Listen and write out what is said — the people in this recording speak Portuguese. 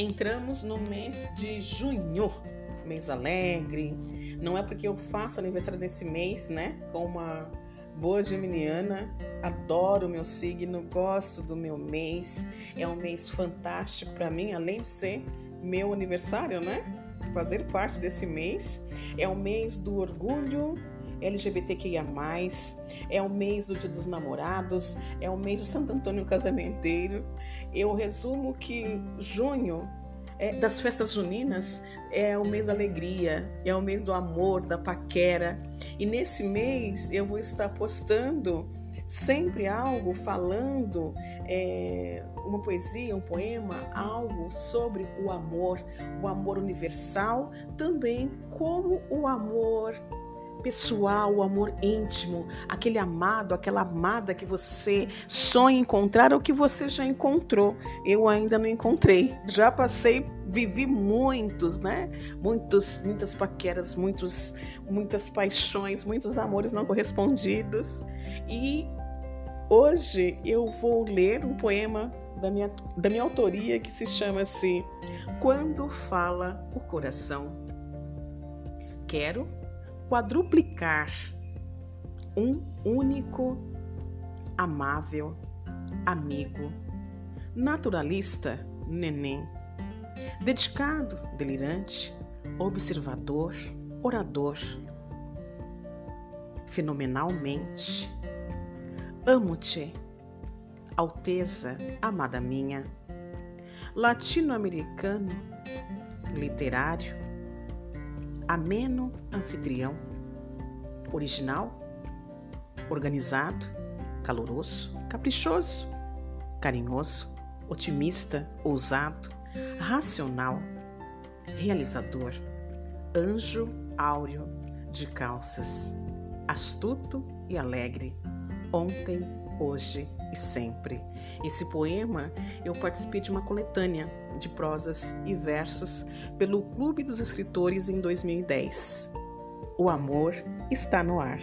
Entramos no mês de junho, mês alegre. Não é porque eu faço aniversário nesse mês, né? Com uma boa geminiana, adoro o meu signo, gosto do meu mês. É um mês fantástico para mim, além de ser meu aniversário, né? Fazer parte desse mês. É o mês do orgulho LGBTQIA+, é o mês do Dia dos Namorados, é o mês do Santo Antônio Casamenteiro. Eu resumo que junho é, das festas juninas é o mês da alegria, é o mês do amor, da paquera. E nesse mês eu vou estar postando sempre algo falando é, uma poesia, um poema, algo sobre o amor, o amor universal, também como o amor pessoal, o amor íntimo, aquele amado, aquela amada que você sonha encontrar ou que você já encontrou. Eu ainda não encontrei. Já passei, vivi muitos, né? Muitos, muitas paqueras, muitos, muitas paixões, muitos amores não correspondidos. E hoje eu vou ler um poema da minha, da minha autoria que se chama assim Quando Fala o Coração. Quero quadruplicar um único amável amigo, naturalista neném, dedicado, delirante, observador, orador, fenomenalmente. Amo-te, Alteza, amada minha, latino-americano, literário, ameno anfitrião, original, organizado, caloroso, caprichoso, carinhoso, otimista, ousado, racional, realizador, anjo áureo de calças, astuto e alegre, ontem, hoje e sempre. Esse poema eu participei de uma coletânea de prosas e versos pelo Clube dos Escritores em 2010. O amor está no ar.